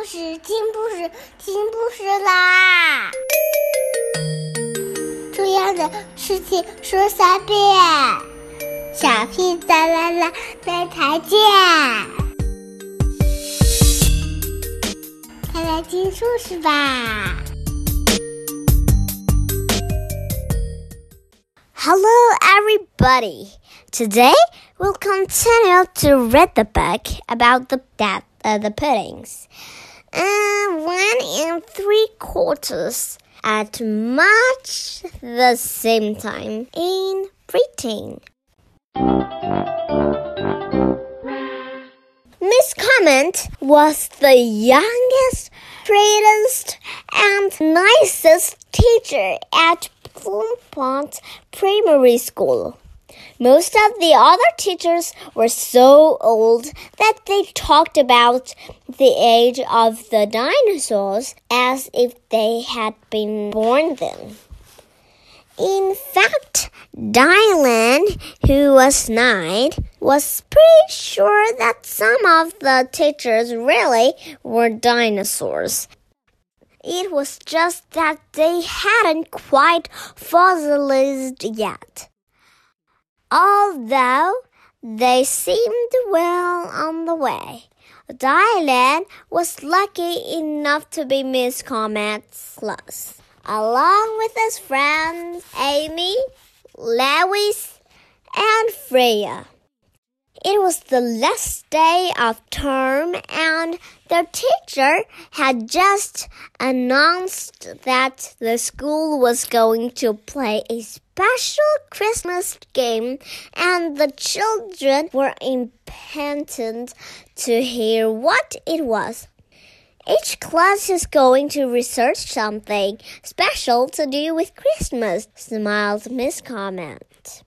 故事，听故事，听故事啦！重要的事情说三遍，小屁哒啦啦，明天见！快来听故事吧！Hello, everybody. Today we'll continue to read the book about the that uh, the puddings. And one and three quarters at much the same time in Britain. Miss Comet was the youngest, prettiest, and nicest teacher at Plumpont Primary School. Most of the other teachers were so old that they talked about the age of the dinosaurs as if they had been born then. In fact, Dylan, who was nine, was pretty sure that some of the teachers really were dinosaurs. It was just that they hadn't quite fossilized yet although they seemed well on the way. Dylan was lucky enough to be Miss Comet's class, along with his friends Amy, Lewis, and Freya. It was the last day of term, and their teacher had just announced that the school was going to play a special Christmas game, and the children were impatient to hear what it was. Each class is going to research something special to do with Christmas, smiled Miss Comet.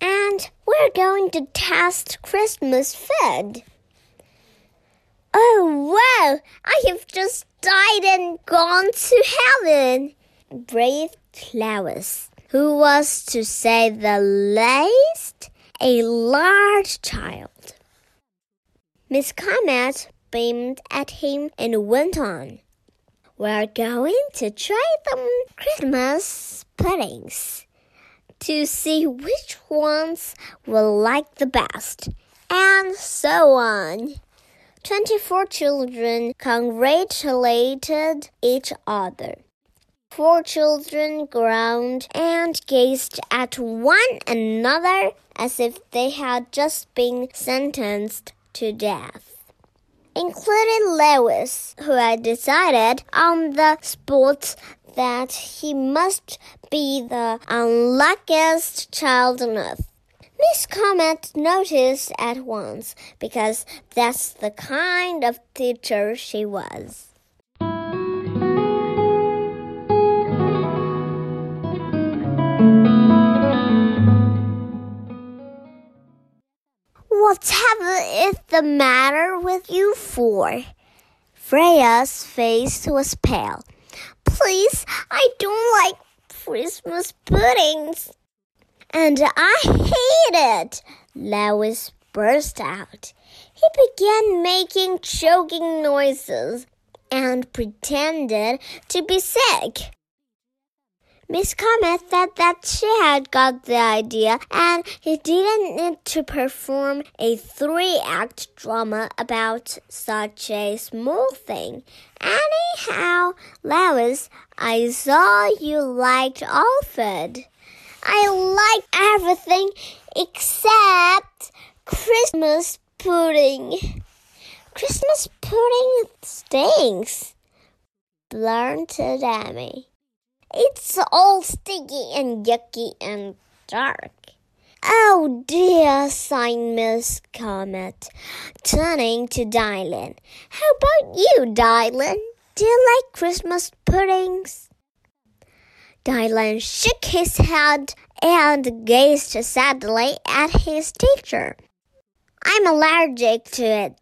And We're going to test Christmas food. Oh, wow! I have just died and gone to heaven, breathed Claus, who was, to say the least, a large child. Miss Comet beamed at him and went on. We're going to try some Christmas puddings to see which ones will like the best, and so on. Twenty four children congratulated each other. Four children groaned and gazed at one another as if they had just been sentenced to death, including Lewis, who had decided on the spot that he must be the unluckiest child on earth. Miss Comet noticed at once because that's the kind of teacher she was. Whatever is the matter with you four? Freya's face was pale. Please, I don't like Christmas puddings. And I hate it, Lewis burst out. He began making choking noises and pretended to be sick. Miss Comet said that she had got the idea and he didn't need to perform a three act drama about such a small thing. Anyhow, Lewis, I saw you liked all food. I like everything except Christmas pudding. Christmas pudding stinks, blurted Amy. It's all sticky and yucky and dark. Oh dear, sighed Miss Comet, turning to Dylan. How about you, Dylan? Do you like Christmas puddings? Dylan shook his head and gazed sadly at his teacher. I'm allergic to it,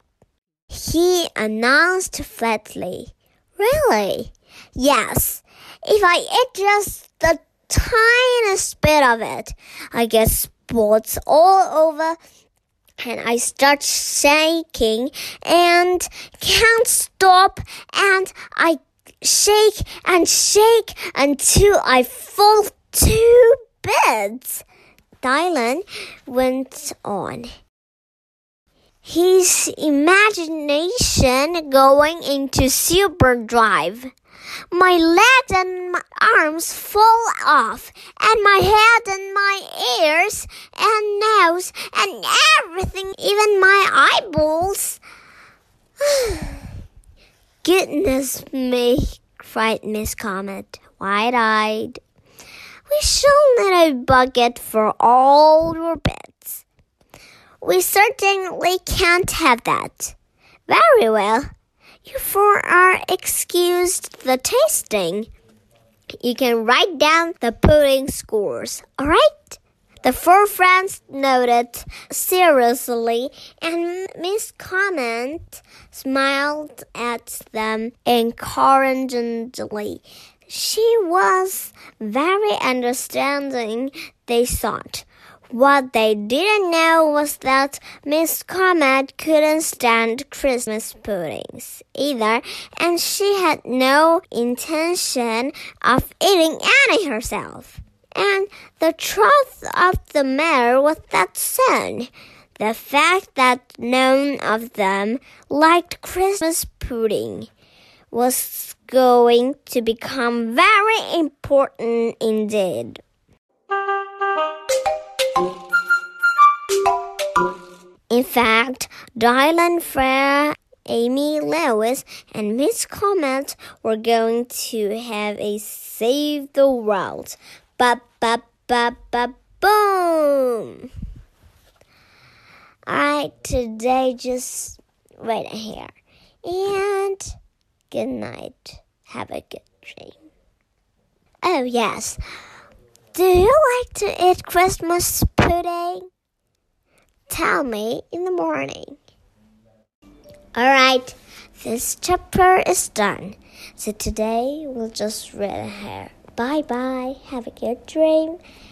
he announced flatly. Really? Yes, if I eat just the tiniest bit of it, I get spots all over and I start shaking and can't stop and I shake and shake until I fall to bits. Dylan went on. His imagination going into super drive. My legs and my arms fall off, and my head and my ears and nose and everything, even my eyeballs. Goodness me, cried Miss Comet, wide eyed. We shall need a bucket for all your beds. We certainly can't have that. Very well. You four are excused the tasting. You can write down the pudding scores, all right? The four friends nodded seriously, and Miss Comet smiled at them encouragingly. She was very understanding, they thought. What they didn't know was that Miss Comet couldn't stand Christmas puddings either, and she had no intention of eating any herself. And the truth of the matter was that soon, the fact that none of them liked Christmas pudding was going to become very important indeed. In fact, Dylan Fair, Amy Lewis, and Miss Comet were going to have a Save the World. Ba ba ba ba boom! Alright, today just right here. And good night. Have a good dream. Oh, yes. Do you like to eat Christmas pudding? Tell me in the morning. Alright, this chapter is done. So today we'll just read here. Bye bye. Have a good dream.